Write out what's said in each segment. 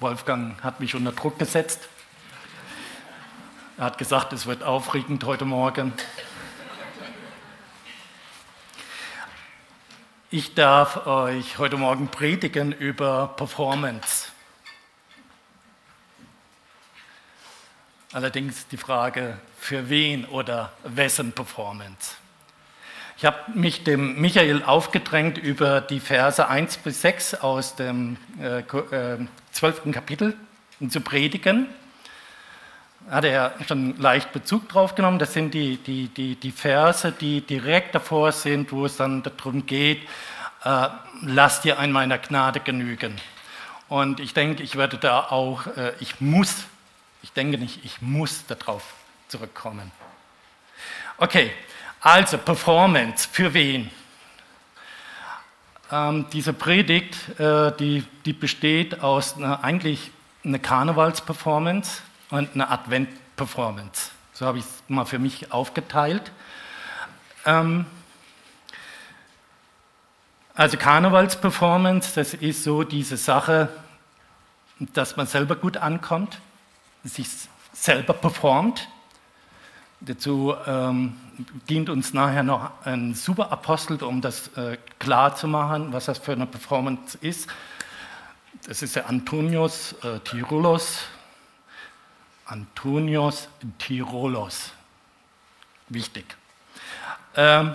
Wolfgang hat mich unter Druck gesetzt. Er hat gesagt, es wird aufregend heute Morgen. Ich darf euch heute Morgen predigen über Performance. Allerdings die Frage, für wen oder wessen Performance. Ich habe mich dem Michael aufgedrängt, über die Verse 1 bis 6 aus dem äh, 12. Äh, Kapitel zu predigen. Hat er schon leicht Bezug drauf genommen. Das sind die, die, die, die Verse, die direkt davor sind, wo es dann darum geht, äh, lass dir an meiner Gnade genügen. Und ich denke, ich werde da auch, äh, ich muss, ich denke nicht, ich muss darauf zurückkommen. Okay, also Performance, für wen? Ähm, diese Predigt, äh, die, die besteht aus einer, eigentlich einer Karnevalsperformance und einer Advent-Performance. So habe ich es mal für mich aufgeteilt. Ähm, also Karnevalsperformance, das ist so diese Sache, dass man selber gut ankommt, sich selber performt. Dazu ähm, dient uns nachher noch ein Superapostel, um das äh, klar zu machen, was das für eine Performance ist. Das ist der Antonius äh, Tirolos. Antonius Tirolos. Wichtig. Ähm,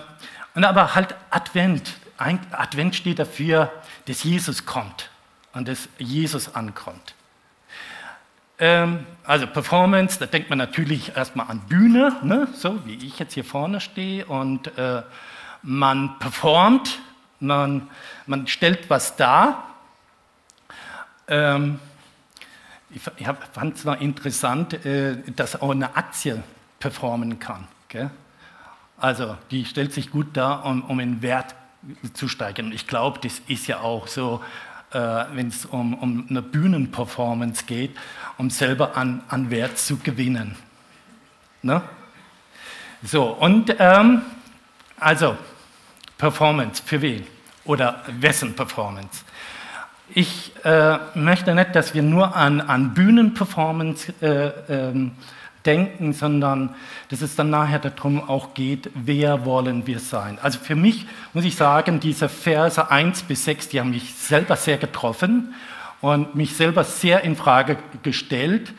und aber halt Advent. Advent steht dafür, dass Jesus kommt und dass Jesus ankommt. Ähm, also Performance, da denkt man natürlich erstmal an Bühne, ne? so wie ich jetzt hier vorne stehe und äh, man performt, man, man stellt was dar. Ähm, ich, ich fand es noch interessant, äh, dass auch eine Aktie performen kann. Gell? Also die stellt sich gut dar, um, um in Wert zu steigern. Ich glaube, das ist ja auch so, wenn es um, um eine Bühnenperformance geht um selber an, an Wert zu gewinnen. Ne? So, und ähm, also Performance, für wen? Oder wessen Performance? Ich äh, möchte nicht, dass wir nur an, an Bühnenperformance äh, ähm, denken, sondern dass es dann nachher darum auch geht, wer wollen wir sein. Also für mich muss ich sagen, diese Verse 1 bis 6, die haben mich selber sehr getroffen und mich selber sehr in Frage gestellt,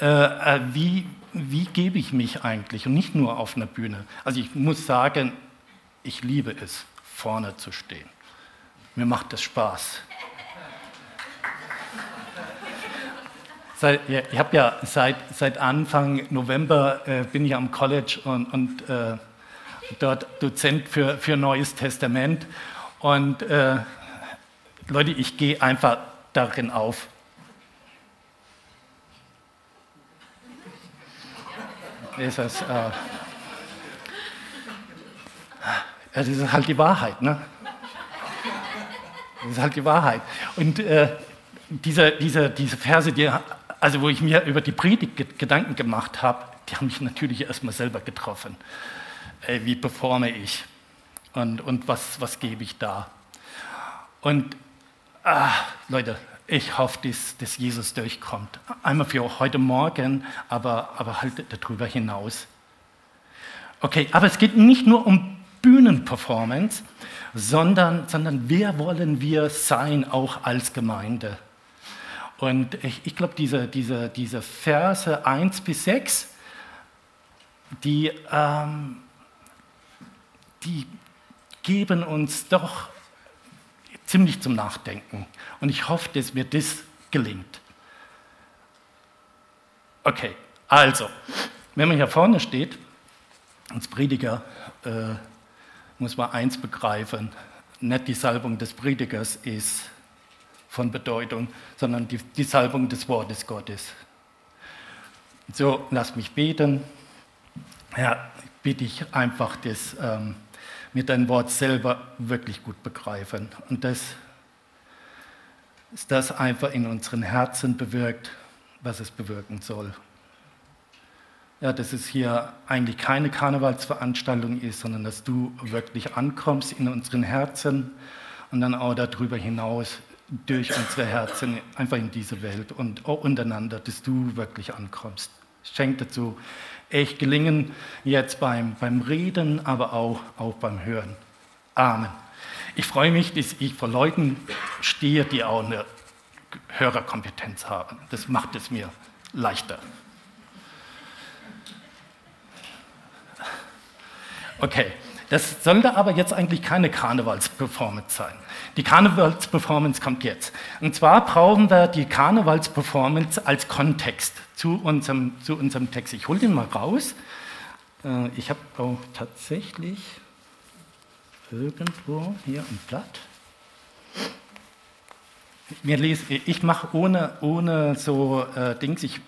äh, äh, wie, wie gebe ich mich eigentlich und nicht nur auf einer Bühne. Also ich muss sagen, ich liebe es, vorne zu stehen. Mir macht das Spaß. Seit, ja, ich habe ja seit, seit Anfang November äh, bin ich am College und, und äh, dort Dozent für, für Neues Testament. Und äh, Leute, ich gehe einfach darin auf. Ist das, äh, das ist halt die Wahrheit, ne? Das ist halt die Wahrheit. Und äh, diese, diese, diese Verse, die, also wo ich mir über die Predigt Gedanken gemacht habe, die haben mich natürlich erstmal selber getroffen. Äh, wie performe ich? Und, und was, was gebe ich da? Und ah, Leute, ich hoffe, dass, dass, Jesus durchkommt. Einmal für heute Morgen, aber, aber halt darüber hinaus. Okay, aber es geht nicht nur um Bühnenperformance, sondern, sondern wer wollen wir sein, auch als Gemeinde? Und ich, ich glaube, diese, diese, diese Verse 1 bis 6, die, ähm, die geben uns doch ziemlich zum Nachdenken. Und ich hoffe, dass mir das gelingt. Okay, also, wenn man hier vorne steht, als Prediger, äh, muss man eins begreifen, nicht die Salbung des Predigers ist von Bedeutung, sondern die, die Salbung des Wortes Gottes. So, lass mich beten. Ja, bitte ich einfach, dass ähm, wir dein Wort selber wirklich gut begreifen. Und das ist das einfach in unseren Herzen bewirkt, was es bewirken soll. Ja, dass es hier eigentlich keine Karnevalsveranstaltung ist, sondern dass du wirklich ankommst in unseren Herzen und dann auch darüber hinaus durch unsere Herzen einfach in diese Welt und auch untereinander, dass du wirklich ankommst. Schenk dazu echt gelingen, jetzt beim, beim Reden, aber auch, auch beim Hören. Amen. Ich freue mich, dass ich vor Leuten stehe, die auch eine Hörerkompetenz haben. Das macht es mir leichter. Okay, das sollte aber jetzt eigentlich keine Karnevalsperformance sein. Die Karnevalsperformance kommt jetzt. Und zwar brauchen wir die Karnevalsperformance als Kontext zu unserem, zu unserem Text. Ich hole den mal raus. Äh, ich habe auch tatsächlich irgendwo hier ein Blatt. ich mache ohne, ohne so äh, Dings, ich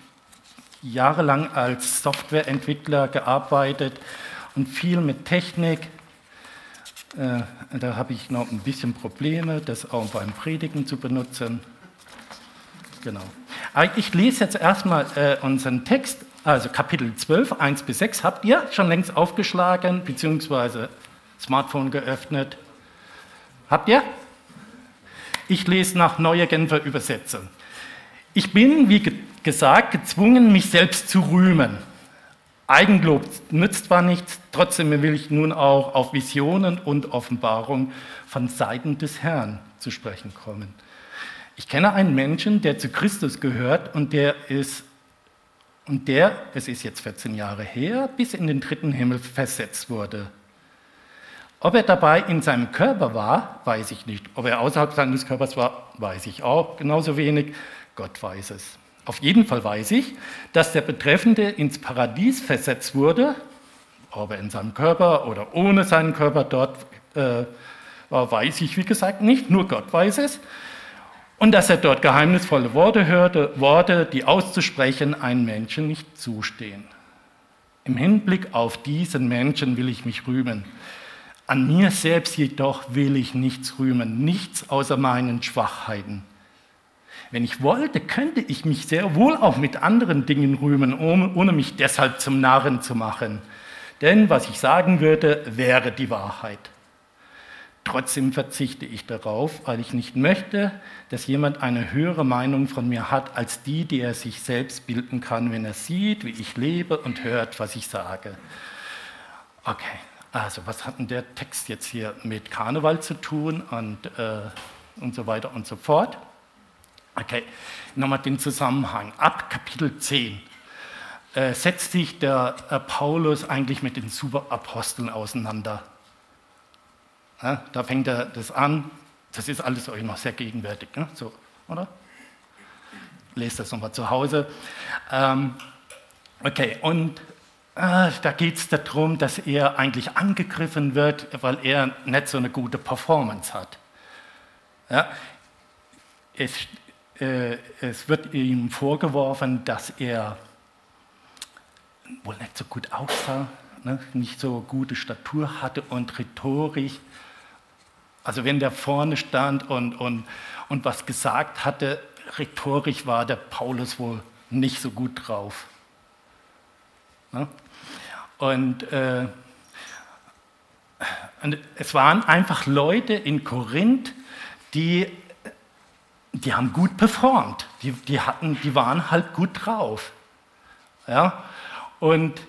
jahrelang als Softwareentwickler gearbeitet und viel mit Technik. Äh, da habe ich noch ein bisschen Probleme, das auch beim Predigen zu benutzen. Genau. Ich lese jetzt erstmal äh, unseren Text, also Kapitel 12, 1 bis 6, habt ihr schon längst aufgeschlagen, beziehungsweise Smartphone geöffnet. Habt ihr? Ich lese nach Neue Genfer Übersetzung. Ich bin, wie gesagt, gezwungen, mich selbst zu rühmen. Eigenlob nützt zwar nichts, trotzdem will ich nun auch auf Visionen und Offenbarung von Seiten des Herrn zu sprechen kommen. Ich kenne einen Menschen, der zu Christus gehört und der ist, und der, es ist jetzt 14 Jahre her, bis in den dritten Himmel versetzt wurde. Ob er dabei in seinem Körper war, weiß ich nicht. Ob er außerhalb seines Körpers war, weiß ich auch genauso wenig. Gott weiß es. Auf jeden Fall weiß ich, dass der Betreffende ins Paradies versetzt wurde, ob er in seinem Körper oder ohne seinen Körper dort äh, war, weiß ich wie gesagt nicht, nur Gott weiß es. Und dass er dort geheimnisvolle Worte hörte, Worte, die auszusprechen einem Menschen nicht zustehen. Im Hinblick auf diesen Menschen will ich mich rühmen. An mir selbst jedoch will ich nichts rühmen, nichts außer meinen Schwachheiten. Wenn ich wollte, könnte ich mich sehr wohl auch mit anderen Dingen rühmen, ohne mich deshalb zum Narren zu machen. Denn was ich sagen würde, wäre die Wahrheit. Trotzdem verzichte ich darauf, weil ich nicht möchte, dass jemand eine höhere Meinung von mir hat als die, die er sich selbst bilden kann, wenn er sieht, wie ich lebe und hört, was ich sage. Okay, also was hat denn der Text jetzt hier mit Karneval zu tun und, äh, und so weiter und so fort? Okay, nochmal den Zusammenhang. Ab Kapitel 10 äh, setzt sich der äh, Paulus eigentlich mit den Superaposteln auseinander. Ja, da fängt er das an. Das ist alles euch noch sehr gegenwärtig, ne? so, oder? Lest das nochmal zu Hause. Ähm, okay, und äh, da geht es darum, dass er eigentlich angegriffen wird, weil er nicht so eine gute Performance hat. Ja, es, es wird ihm vorgeworfen, dass er wohl nicht so gut aussah, ne, nicht so gute Statur hatte und rhetorisch. Also wenn der vorne stand und, und, und was gesagt hatte, rhetorisch war der Paulus wohl nicht so gut drauf. Ne? Und, äh, und es waren einfach Leute in Korinth, die die haben gut performt, die, die, hatten, die waren halt gut drauf. Ja? Und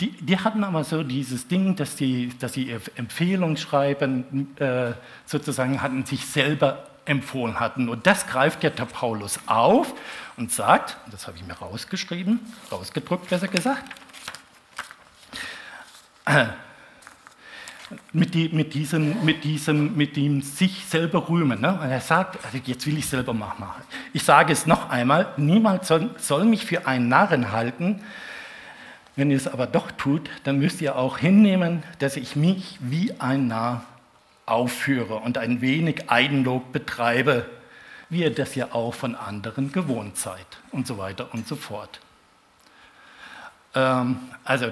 die, die hatten aber so dieses Ding, dass sie, dass sie Empfehlungsschreiben äh, sozusagen hatten, sich selber empfohlen hatten. Und das greift ja der Paulus auf und sagt, das habe ich mir rausgeschrieben, rausgedruckt besser gesagt, mit, die, mit, diesem, mit, diesem, mit dem sich selber rühmen. Ne? Und er sagt, also jetzt will ich selber machen. Ich sage es noch einmal, niemand soll, soll mich für einen Narren halten. Wenn ihr es aber doch tut, dann müsst ihr auch hinnehmen, dass ich mich wie ein Narr aufführe und ein wenig Eigenlob betreibe, wie ihr das ja auch von anderen gewohnt seid und so weiter und so fort. Ähm, also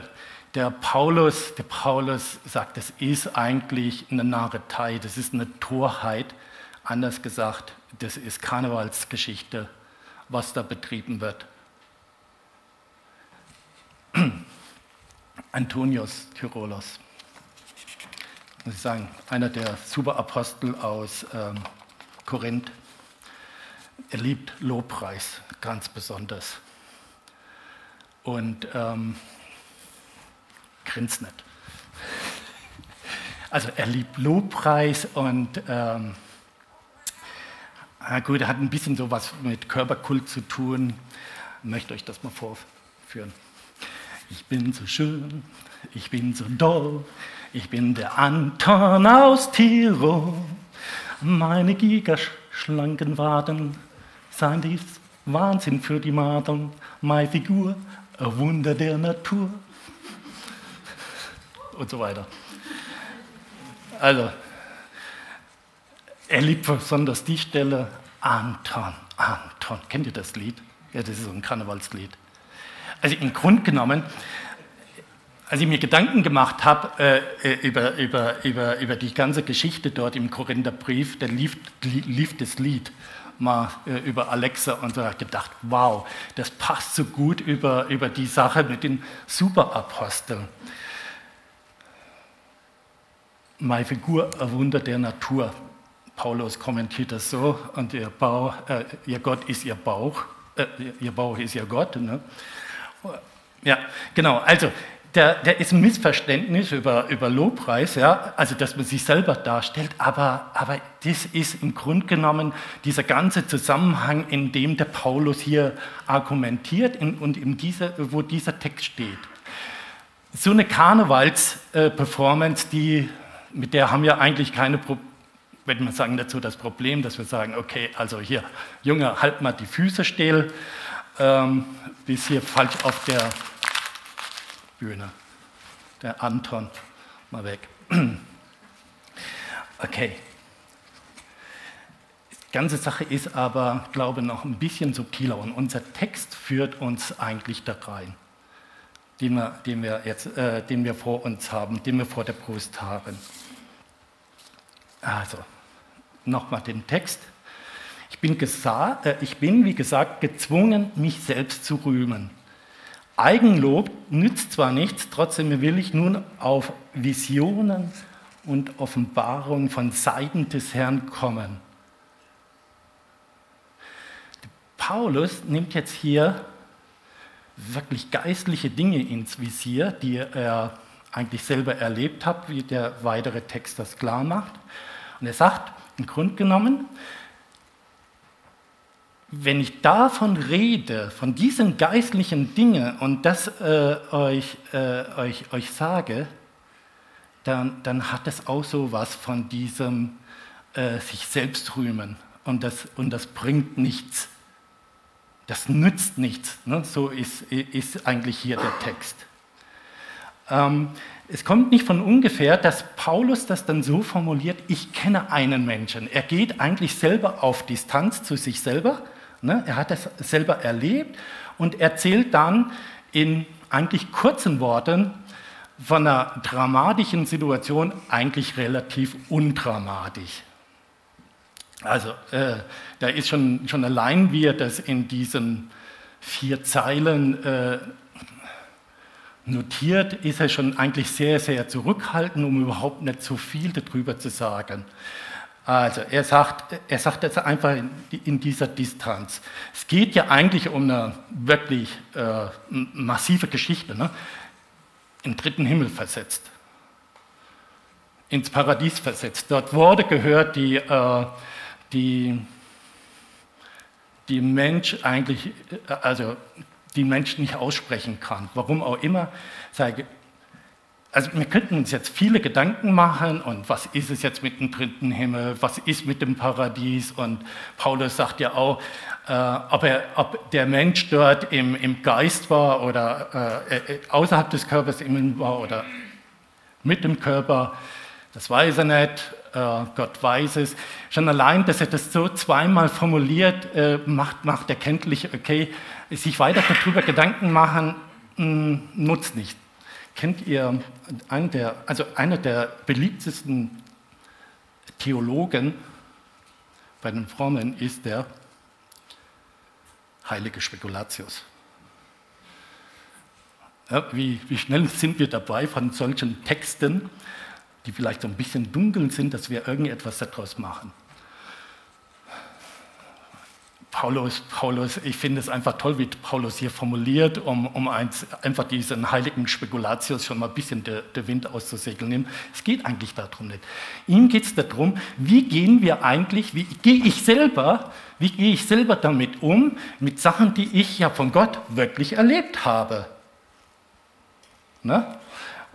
der Paulus, der Paulus sagt, das ist eigentlich eine Narretei, das ist eine Torheit. Anders gesagt, das ist Karnevalsgeschichte, was da betrieben wird. Antonius Tyrolos, muss ich sagen, einer der Superapostel aus ähm, Korinth. er liebt Lobpreis ganz besonders. Und ähm, grinst nicht. Also er liebt Lobpreis und ähm, gut, er hat ein bisschen sowas mit Körperkult zu tun. Ich möchte euch das mal vorführen. Ich bin so schön, ich bin so doll, ich bin der Anton aus Tirol. Meine gigaschlanken Waden seien dies Wahnsinn für die Madeln. Meine Figur, ein Wunder der Natur. Und so weiter. Also, er liebt besonders die Stelle, Anton, Anton. Kennt ihr das Lied? Ja, das ist so ein Karnevalslied. Also im Grunde genommen, als ich mir Gedanken gemacht habe äh, äh, über, über, über, über die ganze Geschichte dort im Korintherbrief, da lief, lief das Lied mal äh, über Alexa und so gedacht, wow, das passt so gut über, über die Sache mit den Superaposteln. Meine Figur, ein Wunder der Natur. Paulus kommentiert das so, und ihr, Bauch, äh, ihr Gott ist ihr Bauch, äh, ihr Bauch ist ihr Gott. Ne? Ja, genau. Also, der, der ist ein Missverständnis über, über Lobpreis, ja? also dass man sich selber darstellt, aber, aber das ist im Grunde genommen dieser ganze Zusammenhang, in dem der Paulus hier argumentiert in, und in dieser, wo dieser Text steht. So eine Karnevals-Performance, die, mit der haben wir eigentlich keine Probleme wenn wir sagen dazu das Problem, dass wir sagen, okay, also hier, Junge, halt mal die Füße still, ähm, bis hier falsch auf der Bühne. Der Anton, mal weg. Okay. Die ganze Sache ist aber, glaube ich, noch ein bisschen subtiler und unser Text führt uns eigentlich da rein, den wir, den wir, jetzt, äh, den wir vor uns haben, den wir vor der Brust haben. Also, nochmal den Text. Ich bin, äh, ich bin, wie gesagt, gezwungen, mich selbst zu rühmen. Eigenlob nützt zwar nichts, trotzdem will ich nun auf Visionen und Offenbarungen von Seiten des Herrn kommen. Paulus nimmt jetzt hier wirklich geistliche Dinge ins Visier, die er eigentlich selber erlebt hat, wie der weitere Text das klar macht. Und er sagt, im Grunde genommen, wenn ich davon rede, von diesen geistlichen Dingen und das äh, euch, äh, euch, euch sage, dann, dann hat es auch so was von diesem äh, sich selbst rühmen und das, und das bringt nichts. Das nützt nichts. Ne? So ist, ist eigentlich hier der Text. Ähm, es kommt nicht von ungefähr, dass Paulus das dann so formuliert, ich kenne einen Menschen. Er geht eigentlich selber auf Distanz zu sich selber Ne? Er hat das selber erlebt und erzählt dann in eigentlich kurzen Worten von einer dramatischen Situation eigentlich relativ undramatisch. Also äh, da ist schon, schon allein, wie er das in diesen vier Zeilen äh, notiert, ist er schon eigentlich sehr, sehr zurückhaltend, um überhaupt nicht zu viel darüber zu sagen. Also er sagt, er sagt jetzt einfach in, dieser Distanz. Es geht ja eigentlich um eine wirklich äh, massive Geschichte. Ne? In dritten Himmel versetzt, ins Paradies versetzt. Dort wurde gehört, die, äh, die, die Mensch eigentlich, also die Mensch nicht aussprechen kann. Warum auch immer, also wir könnten uns jetzt viele Gedanken machen und was ist es jetzt mit dem dritten Himmel, was ist mit dem Paradies und Paulus sagt ja auch, äh, ob, er, ob, der Mensch dort im, im Geist war oder äh, äh, außerhalb des Körpers innen war oder mit dem Körper, das weiß er nicht, äh, Gott weiß es. Schon allein, dass er das so zweimal formuliert, äh, macht, macht erkenntlich, okay, sich weiter darüber Gedanken machen, hm, nutzt nicht. Kennt ihr einen der, also einer der beliebtesten Theologen bei den Frommen ist der heilige Spekulatius. Ja, wie, wie schnell sind wir dabei von solchen Texten, die vielleicht so ein bisschen dunkel sind, dass wir irgendetwas daraus machen. Paulus, Paulus, ich finde es einfach toll, wie Paulus hier formuliert, um, um eins, einfach diesen heiligen Spekulatius schon mal ein bisschen der, der Wind auszusegeln. Es geht eigentlich darum nicht. Ihm geht es darum, wie gehen wir eigentlich, wie gehe ich selber, wie gehe ich selber damit um, mit Sachen, die ich ja von Gott wirklich erlebt habe. Ne?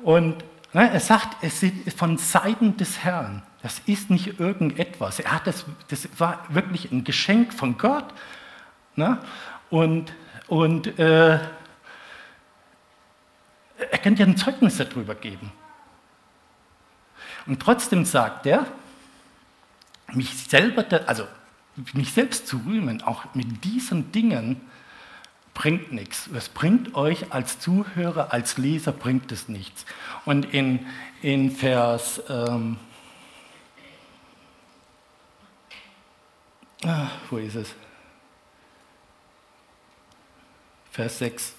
Und er sagt, es ist von Seiten des Herrn. Das ist nicht irgendetwas. Er hat das, das war wirklich ein Geschenk von Gott. Ne? Und, und äh, er kann ja ein Zeugnis darüber geben. Und trotzdem sagt er, mich selber, also mich selbst zu rühmen, auch mit diesen Dingen, bringt nichts. Es bringt euch als Zuhörer, als Leser, bringt es nichts. Und in, in Vers ähm, Ah, wo ist es? Vers 6.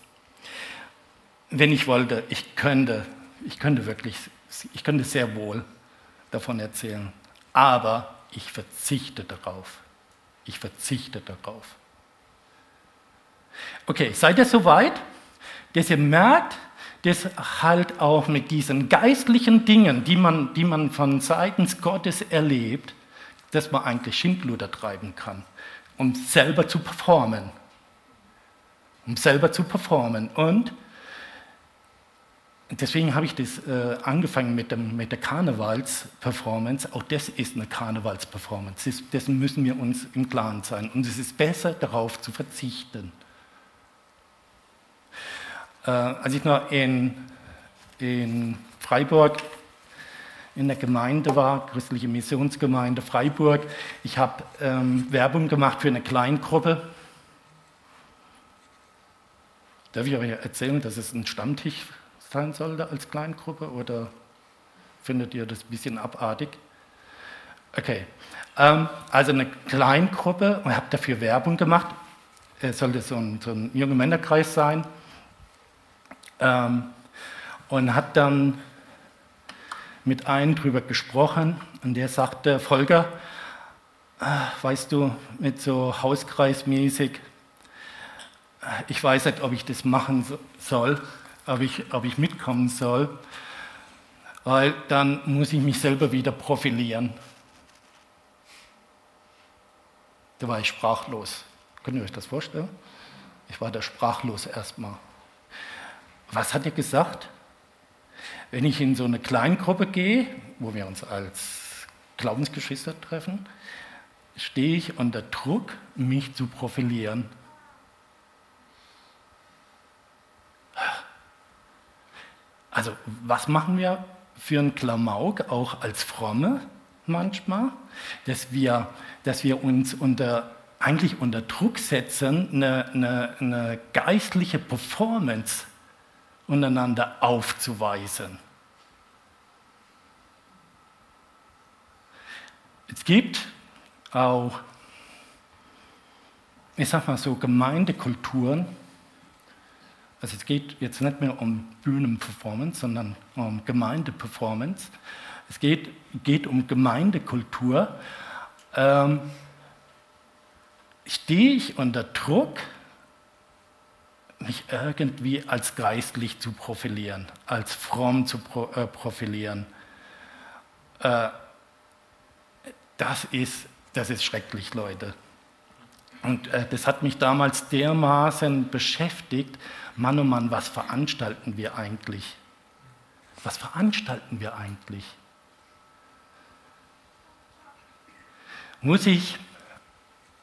Wenn ich wollte, ich könnte, ich könnte wirklich, ich könnte sehr wohl davon erzählen, aber ich verzichte darauf. Ich verzichte darauf. Okay, seid ihr soweit, dass ihr merkt, dass halt auch mit diesen geistlichen Dingen, die man, die man von seitens Gottes erlebt, dass man eigentlich Schindluder treiben kann, um selber zu performen. Um selber zu performen. Und deswegen habe ich das äh, angefangen mit, dem, mit der Karnevals-Performance. Auch das ist eine Karnevals-Performance. Dessen müssen wir uns im Klaren sein. Und es ist besser, darauf zu verzichten. Äh, als ich noch in, in Freiburg in der Gemeinde war, christliche Missionsgemeinde Freiburg. Ich habe ähm, Werbung gemacht für eine Kleingruppe. Darf ich euch erzählen, dass es ein Stammtisch sein sollte als Kleingruppe oder findet ihr das ein bisschen abartig? Okay, ähm, also eine Kleingruppe und habe dafür Werbung gemacht. Es sollte so ein, so ein junger Männerkreis sein. Ähm, und habe dann mit einem drüber gesprochen und der sagte, Volker, ah, weißt du, mit so Hauskreismäßig, ich weiß nicht, ob ich das machen soll, ob ich, ob ich mitkommen soll, weil dann muss ich mich selber wieder profilieren. Da war ich sprachlos. Könnt ihr euch das vorstellen? Ich war da sprachlos erstmal. Was hat er gesagt? Wenn ich in so eine Kleingruppe gehe, wo wir uns als Glaubensgeschwister treffen, stehe ich unter Druck, mich zu profilieren. Also was machen wir für einen Klamauk, auch als Fromme manchmal, dass wir, dass wir uns unter, eigentlich unter Druck setzen, eine, eine, eine geistliche Performance untereinander aufzuweisen. Es gibt auch, ich sag mal so, Gemeindekulturen. Also es geht jetzt nicht mehr um Bühnenperformance, sondern um Gemeindeperformance. Es geht, geht um Gemeindekultur. Ähm, stehe ich unter Druck, mich irgendwie als geistlich zu profilieren, als fromm zu äh, profilieren? Äh, das ist, das ist schrecklich, Leute. Und äh, das hat mich damals dermaßen beschäftigt. Mann, oh Mann, was veranstalten wir eigentlich? Was veranstalten wir eigentlich? Muss ich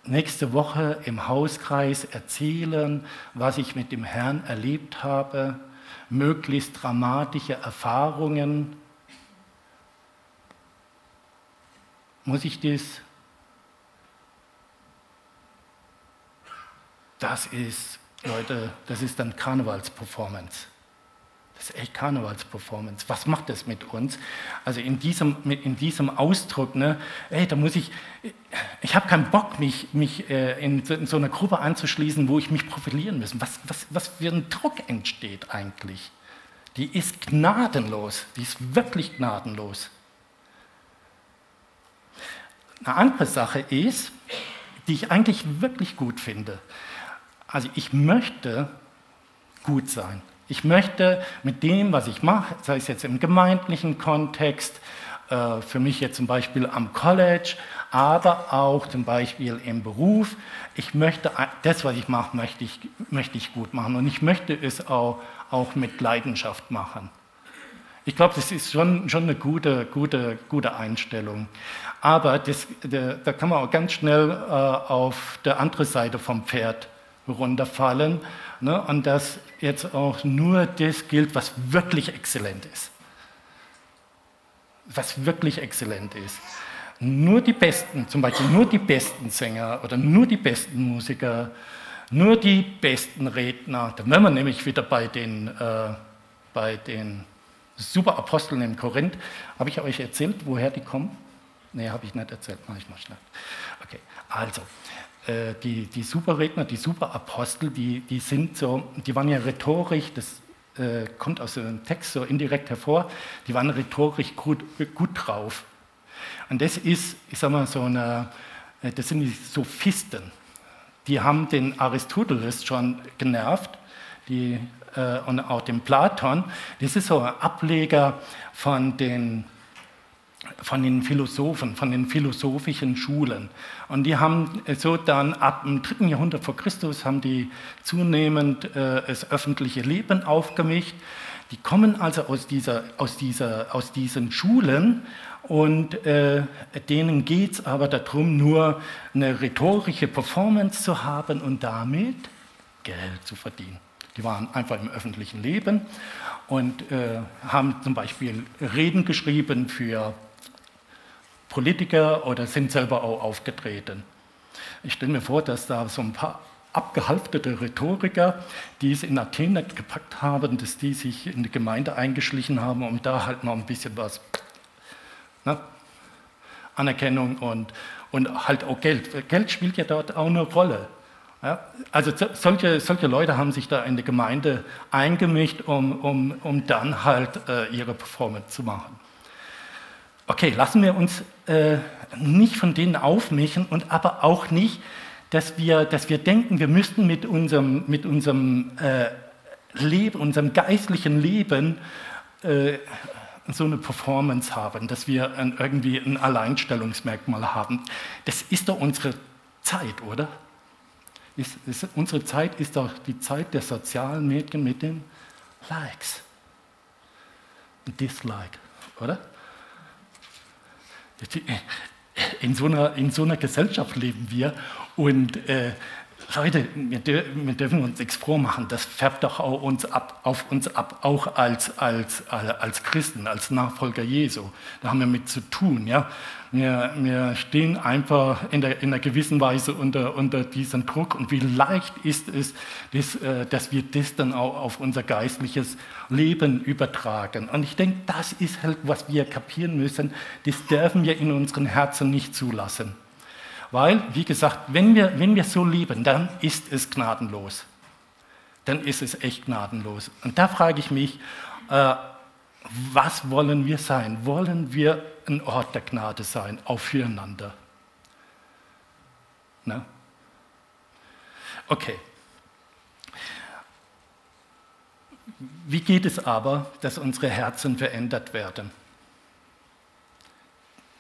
nächste Woche im Hauskreis erzählen, was ich mit dem Herrn erlebt habe, möglichst dramatische Erfahrungen Muss ich das? Das ist, Leute, das ist dann Karnevalsperformance. Das ist echt Karnevalsperformance. Was macht das mit uns? Also in diesem, in diesem Ausdruck, ne, ey, da muss ich, ich habe keinen Bock, mich, mich äh, in, so, in, so, einer Gruppe anzuschließen, wo ich mich profilieren muss. Was, was, was für ein Druck entsteht eigentlich? Die ist gnadenlos, die ist wirklich gnadenlos. Eine andere Sache ist, die ich eigentlich wirklich gut finde. Also ich möchte gut sein. Ich möchte mit dem, was ich mache, sei es jetzt im gemeindlichen Kontext, äh, für mich jetzt zum Beispiel am College, aber auch zum Beispiel im Beruf, ich möchte, das, was ich mache, möchte ich, möchte ich gut machen und ich möchte es auch, auch mit Leidenschaft machen. Ich glaube, das ist schon, schon eine gute, gute, gute Einstellung. Aber das, da, kann man auch ganz schnell äh, auf der anderen Seite vom Pferd runterfallen ne, und dass jetzt auch nur das gilt, was wirklich exzellent ist. Was wirklich exzellent ist. Nur die Besten, zum Beispiel nur die besten Sänger oder nur die besten Musiker, nur die besten Redner, da wären wir nämlich wieder bei den, äh, bei den Superaposteln in Korinth. Habe ich euch erzählt, woher die kommen? Nee, habe ich nicht erzählt, mache ich mal schnell. Okay, also, äh, die, die Superredner, die Superapostel, die, die sind so, die waren ja rhetorisch, das äh, kommt aus dem Text so indirekt hervor, die waren rhetorisch gut, gut drauf. Und das ist, ich sag mal, so eine, äh, das sind die Sophisten. Die haben den Aristoteles schon genervt, die, äh, und auch den Platon. Das ist so ein Ableger von den von den Philosophen, von den philosophischen Schulen. Und die haben so dann ab dem dritten Jahrhundert vor Christus haben die zunehmend äh, das öffentliche Leben aufgemischt. Die kommen also aus, dieser, aus, dieser, aus diesen Schulen und äh, denen geht es aber darum, nur eine rhetorische Performance zu haben und damit Geld zu verdienen. Die waren einfach im öffentlichen Leben und äh, haben zum Beispiel Reden geschrieben für Politiker oder sind selber auch aufgetreten. Ich stelle mir vor, dass da so ein paar abgehalfterte Rhetoriker, die es in Athen gepackt haben, dass die sich in die Gemeinde eingeschlichen haben, um da halt noch ein bisschen was, ne? Anerkennung und, und halt auch Geld. Geld spielt ja dort auch eine Rolle. Ja? Also solche, solche Leute haben sich da in die Gemeinde eingemischt, um, um, um dann halt äh, ihre Performance zu machen. Okay, lassen wir uns äh, nicht von denen aufmischen und aber auch nicht, dass wir, dass wir denken, wir müssten mit unserem, mit unserem äh, Leben, unserem geistlichen Leben äh, so eine Performance haben, dass wir ein, irgendwie ein Alleinstellungsmerkmal haben. Das ist doch unsere Zeit, oder? Ist, ist, unsere Zeit ist doch die Zeit der sozialen Medien mit den Likes Dislike, oder? In so einer, in so einer Gesellschaft leben wir. Und äh, Leute, wir, wir, dürfen uns nichts vormachen, das färbt doch auch uns ab, auf uns ab, auch als, als, als Christen, als Nachfolger Jesu. Da haben wir mit zu tun. Ja? Wir, wir stehen einfach in, der, in einer gewissen Weise unter, unter diesem Druck und wie leicht ist es, dass, äh, dass wir das dann auch auf unser geistliches Leben übertragen. Und ich denke, das ist halt, was wir kapieren müssen, das dürfen wir in unseren Herzen nicht zulassen. Weil, wie gesagt, wenn wir, wenn wir so lieben, dann ist es gnadenlos. Dann ist es echt gnadenlos. Und da frage ich mich, äh, was wollen wir sein? Wollen wir ein Ort der Gnade sein, auch füreinander? Ne? Okay. Wie geht es aber, dass unsere Herzen verändert werden?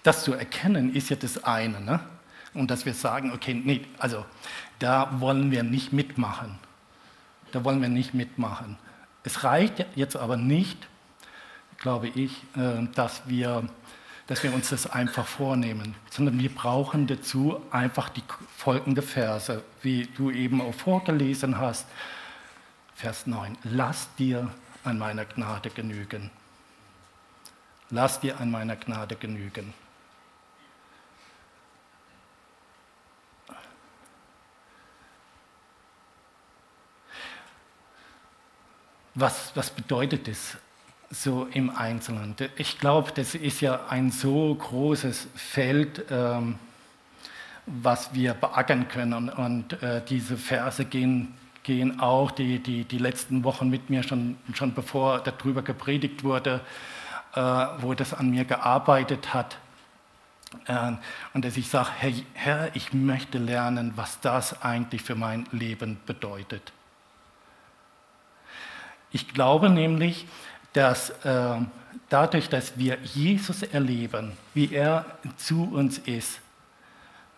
Das zu erkennen ist ja das eine. Ne? Und dass wir sagen, okay, nee, also da wollen wir nicht mitmachen. Da wollen wir nicht mitmachen. Es reicht jetzt aber nicht, glaube ich, äh, dass wir, dass wir uns das einfach vornehmen, sondern wir brauchen dazu einfach die folgende Verse, wie du eben auch vorgelesen hast. Vers 9. Lass dir an meiner Gnade genügen. Lass dir an meiner Gnade genügen. Was, was bedeutet das so im Einzelnen? Ich glaube, das ist ja ein so großes Feld, ähm, was wir beackern können. Und äh, diese Verse gehen, gehen auch die, die, die letzten Wochen mit mir, schon, schon bevor darüber gepredigt wurde, äh, wo das an mir gearbeitet hat. Äh, und dass ich sage, Herr, Herr, ich möchte lernen, was das eigentlich für mein Leben bedeutet. Ich glaube nämlich, dass äh, dadurch, dass wir Jesus erleben, wie er zu uns ist,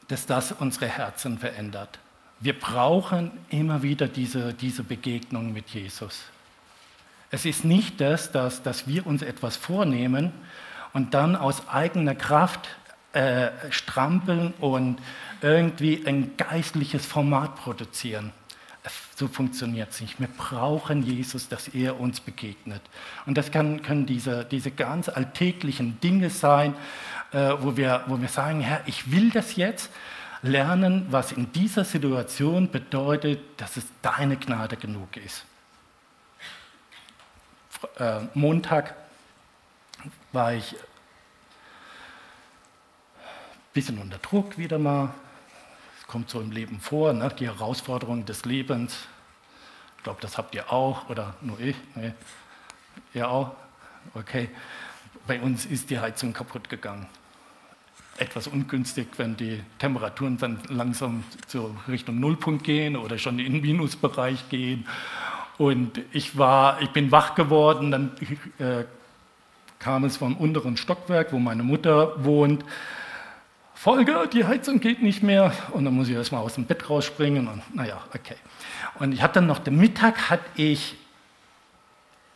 dass das unsere Herzen verändert. Wir brauchen immer wieder diese, diese Begegnung mit Jesus. Es ist nicht das, dass, dass wir uns etwas vornehmen und dann aus eigener Kraft äh, strampeln und irgendwie ein geistliches Format produzieren. So funktioniert es nicht. Wir brauchen Jesus, dass er uns begegnet. Und das kann, können diese, diese ganz alltäglichen Dinge sein, äh, wo, wir, wo wir sagen, Herr, ich will das jetzt lernen, was in dieser Situation bedeutet, dass es deine Gnade genug ist. Äh, Montag war ich ein bisschen unter Druck wieder mal kommt so im Leben vor, ne? die Herausforderungen des Lebens. Ich glaube, das habt ihr auch, oder nur ich? Nee. Ihr auch? Okay. Bei uns ist die Heizung kaputt gegangen. Etwas ungünstig, wenn die Temperaturen dann langsam so Richtung Nullpunkt gehen oder schon in den Minusbereich gehen. Und ich, war, ich bin wach geworden, dann äh, kam es vom unteren Stockwerk, wo meine Mutter wohnt. Folge, die Heizung geht nicht mehr. Und dann muss ich erstmal aus dem Bett rausspringen. Und naja, okay. Und ich habe dann noch den Mittag, hatte ich,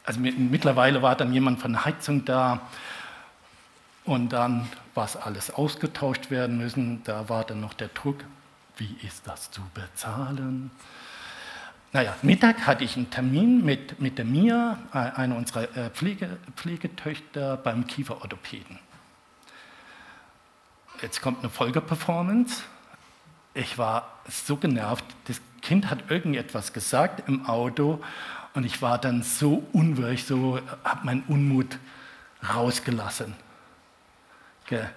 also mittlerweile war dann jemand von der Heizung da. Und dann war es alles ausgetauscht werden müssen. Da war dann noch der Druck, wie ist das zu bezahlen? Naja, Mittag hatte ich einen Termin mit, mit der Mia, äh, einer unserer äh, Pflege, Pflegetöchter, beim Kieferorthopäden jetzt kommt eine Folgeperformance. Ich war so genervt. Das Kind hat irgendetwas gesagt im Auto und ich war dann so unwirsch, so habe meinen Unmut rausgelassen. Okay.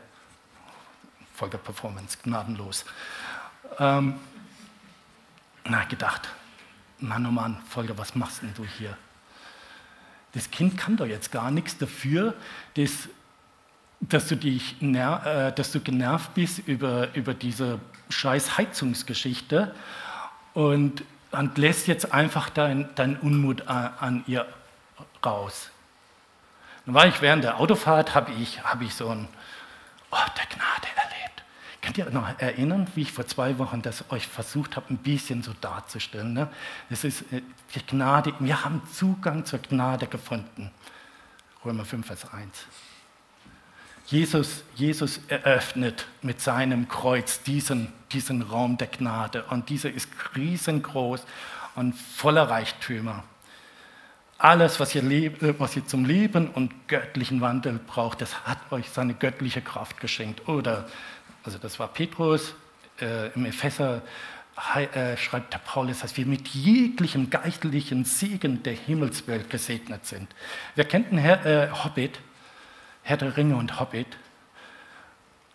Folgeperformance, gnadenlos. Ähm, na, gedacht, Mann, oh Mann, Folger, was machst denn du hier? Das Kind kann doch jetzt gar nichts dafür, das dass du, dich, äh, dass du genervt bist über, über diese scheiß Heizungsgeschichte und, und lässt jetzt einfach deinen dein Unmut an, an, ihr raus. Dann war ich während der Autofahrt, habe ich, hab ich so ein Ort der Gnade erlebt. Könnt ihr euch noch erinnern, wie ich vor zwei Wochen das euch versucht habe, ein bisschen so darzustellen? Ne? Das ist äh, die Gnade, wir haben Zugang zur Gnade gefunden. Römer 5, Vers 1. Jesus, Jesus eröffnet mit seinem Kreuz diesen, diesen Raum der Gnade und dieser ist riesengroß und voller Reichtümer. Alles, was ihr, lebe, was ihr zum Leben und göttlichen Wandel braucht, das hat euch seine göttliche Kraft geschenkt. Oder, also das war Petrus, äh, im Epheser äh, schreibt der Paulus, dass wir mit jeglichem geistlichen Segen der Himmelswelt gesegnet sind. Wer kennt den Herr, äh, Hobbit? Herr der Ringe und Hobbit.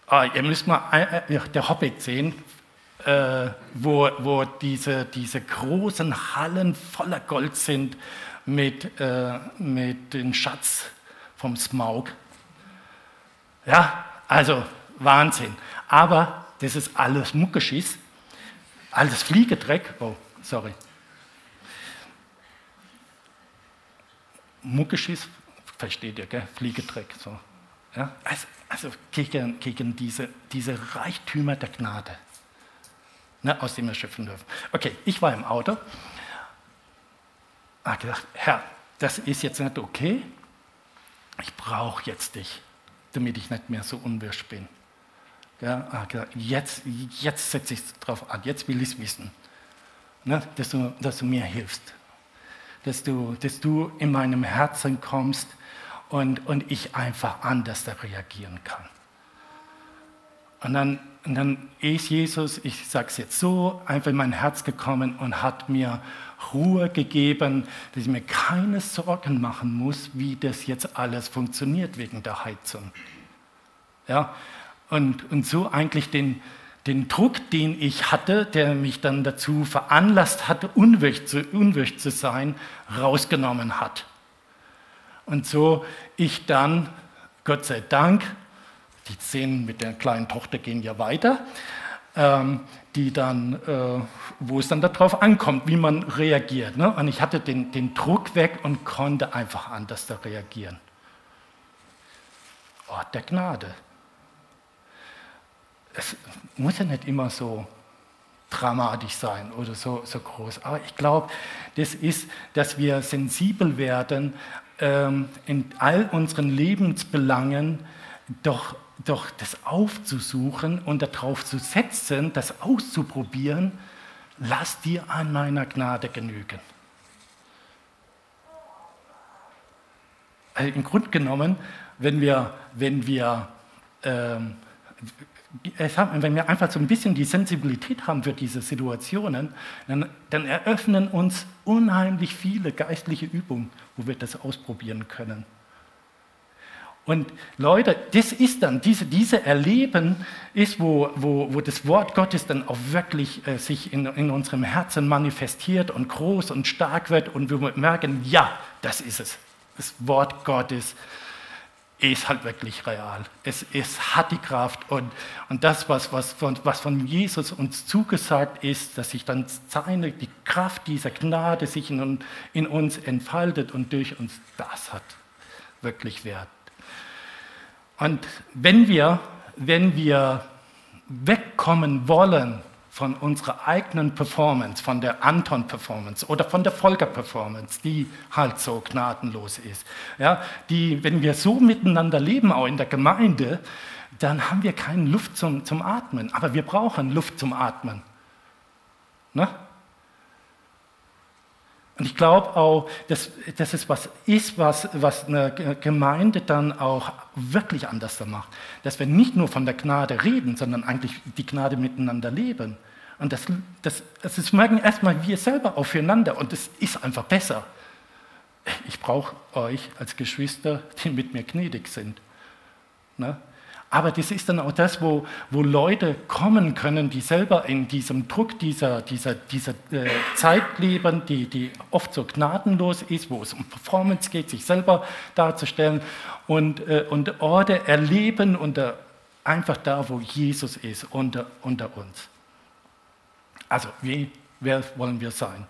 Ah, ihr müsst mal äh, der Hobbit sehen, äh, wo, wo diese, diese großen Hallen voller Gold sind mit, äh, mit dem Schatz vom Smaug. Ja, also Wahnsinn. Aber das ist alles Muckeschiss, alles Fliegedreck. Oh, sorry. Muckeschiss versteht ihr, gell? Fliegedreck. So. Ja? Also, also gegen, gegen diese, diese Reichtümer der Gnade, ne, aus dem wir schöpfen dürfen. Okay, ich war im Auto, habe gedacht, Herr, das ist jetzt nicht okay, ich brauche jetzt dich, damit ich nicht mehr so unwirsch bin. Ja, jetzt, jetzt setze ich es drauf an, jetzt will ich es wissen, ne, dass, du, dass du mir hilfst, dass du, dass du in meinem Herzen kommst und, und ich einfach anders da reagieren kann. Und dann, und dann ist Jesus, ich sage es jetzt so, einfach in mein Herz gekommen und hat mir Ruhe gegeben, dass ich mir keine Sorgen machen muss, wie das jetzt alles funktioniert wegen der Heizung. Ja? Und, und so eigentlich den, den Druck, den ich hatte, der mich dann dazu veranlasst hatte, unwürdig zu, unwürdig zu sein, rausgenommen hat. Und so ich dann, Gott sei Dank, die Szenen mit der kleinen Tochter gehen ja weiter, ähm, die dann, äh, wo es dann darauf ankommt, wie man reagiert. Ne? Und ich hatte den, den Druck weg und konnte einfach anders da reagieren. Ort der Gnade. Es muss ja nicht immer so dramatisch sein oder so, so groß. Aber ich glaube, das ist, dass wir sensibel werden in all unseren Lebensbelangen, doch, doch das aufzusuchen und darauf zu setzen, das auszuprobieren, lass dir an meiner Gnade genügen. Also Im Grunde genommen, wenn wir, wenn wir ähm, wenn wir einfach so ein bisschen die Sensibilität haben für diese Situationen, dann, dann, eröffnen uns unheimlich viele geistliche Übungen, wo wir das ausprobieren können. Und Leute, das ist dann, diese, diese Erleben ist, wo, wo, wo das Wort Gottes dann auch wirklich äh, sich in, in unserem Herzen manifestiert und groß und stark wird und wir merken, ja, das ist es. Das Wort Gottes ist halt wirklich real. Es, es hat die Kraft und, und das, was, was, von, was von Jesus uns zugesagt ist, dass sich dann seine, die Kraft dieser Gnade sich in, in uns entfaltet und durch uns, das hat wirklich Wert. Und wenn wir, wenn wir wegkommen wollen von unserer eigenen Performance, von der Anton-Performance oder von der Volker-Performance, die halt so gnadenlos ist. Ja, die, wenn wir so miteinander leben, auch in der Gemeinde, dann haben wir keine Luft zum, zum Atmen. Aber wir brauchen Luft zum Atmen. Ne? Und ich glaube auch, dass, dass es was ist, was, was eine Gemeinde dann auch wirklich anders macht. Dass wir nicht nur von der Gnade reden, sondern eigentlich die Gnade miteinander leben. Und das, das, das merken erstmal wir selber aufeinander und es ist einfach besser. Ich brauche euch als Geschwister, die mit mir gnädig sind. Ne? Aber das ist dann auch das, wo, wo Leute kommen können, die selber in diesem Druck dieser, dieser, dieser äh, Zeit leben, die, die oft so gnadenlos ist, wo es um Performance geht, sich selber darzustellen und, äh, und Orte erleben unter, einfach da, wo Jesus ist, unter, unter uns. Also, wie, wer wollen wir sein?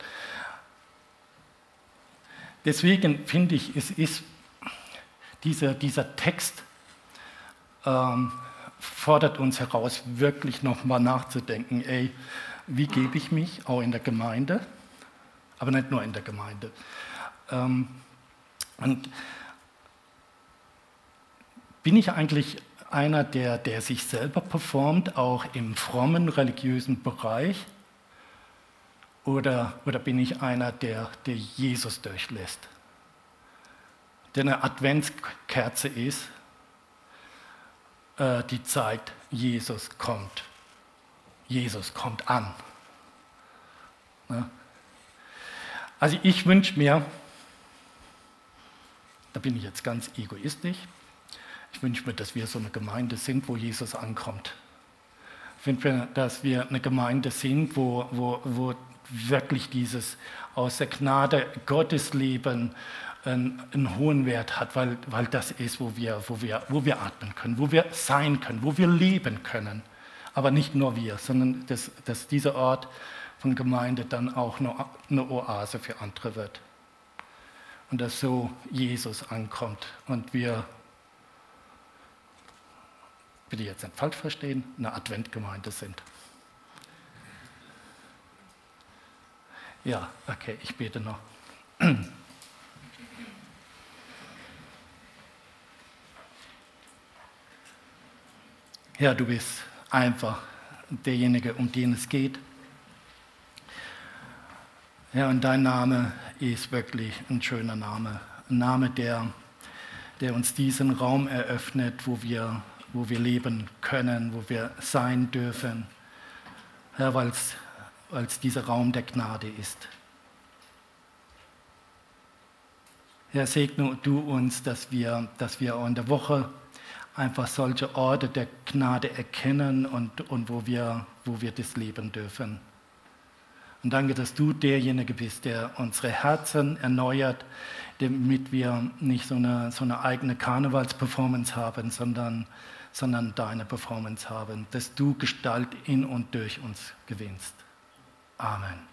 Deswegen finde ich, es ist dieser, dieser Text ähm, fordert uns heraus, wirklich nochmal nachzudenken, ey, wie gebe ich mich, auch in der Gemeinde, aber nicht nur in der Gemeinde. Ähm, und bin ich eigentlich einer, der, der sich selber performt, auch im frommen religiösen Bereich? Oder, oder bin ich einer, der, der Jesus durchlässt? Der eine Adventskerze ist, äh, die zeigt, Jesus kommt. Jesus kommt an. Ne? Also ich wünsche mir, da bin ich jetzt ganz egoistisch, ich wünsche mir, dass wir so eine Gemeinde sind, wo Jesus ankommt. Ich wünsche mir, dass wir eine Gemeinde sind, wo, wo, wo wirklich dieses aus der Gnade Gottes Leben einen, einen, hohen Wert hat, weil, weil das ist, wo wir, wo, wir, wo wir atmen können, wo wir sein können, wo wir leben können. Aber nicht nur wir, sondern dass, dass dieser Ort von Gemeinde dann auch eine Oase für andere wird. Und dass so Jesus ankommt und wir, bitte jetzt nicht falsch verstehen, eine Adventgemeinde sind. Ja, okay, ich bete noch. Herr, du bist einfach derjenige, um den es geht. Herr, und dein Name ist wirklich ein schöner Name. Ein Name, der, der uns diesen Raum eröffnet, wo wir, wo wir leben können, wo wir sein dürfen. Herr, weil es dieser Raum der Gnade ist. Herr, segne du uns, dass wir, dass wir in der Woche einfach solche Orte der Gnade erkennen und, und wo, wir, wo wir das leben dürfen. Und danke, dass du derjenige bist, der unsere Herzen erneuert, damit wir nicht so eine, so eine eigene Karnevalsperformance haben, sondern, sondern deine Performance haben, dass du Gestalt in und durch uns gewinnst. Amen.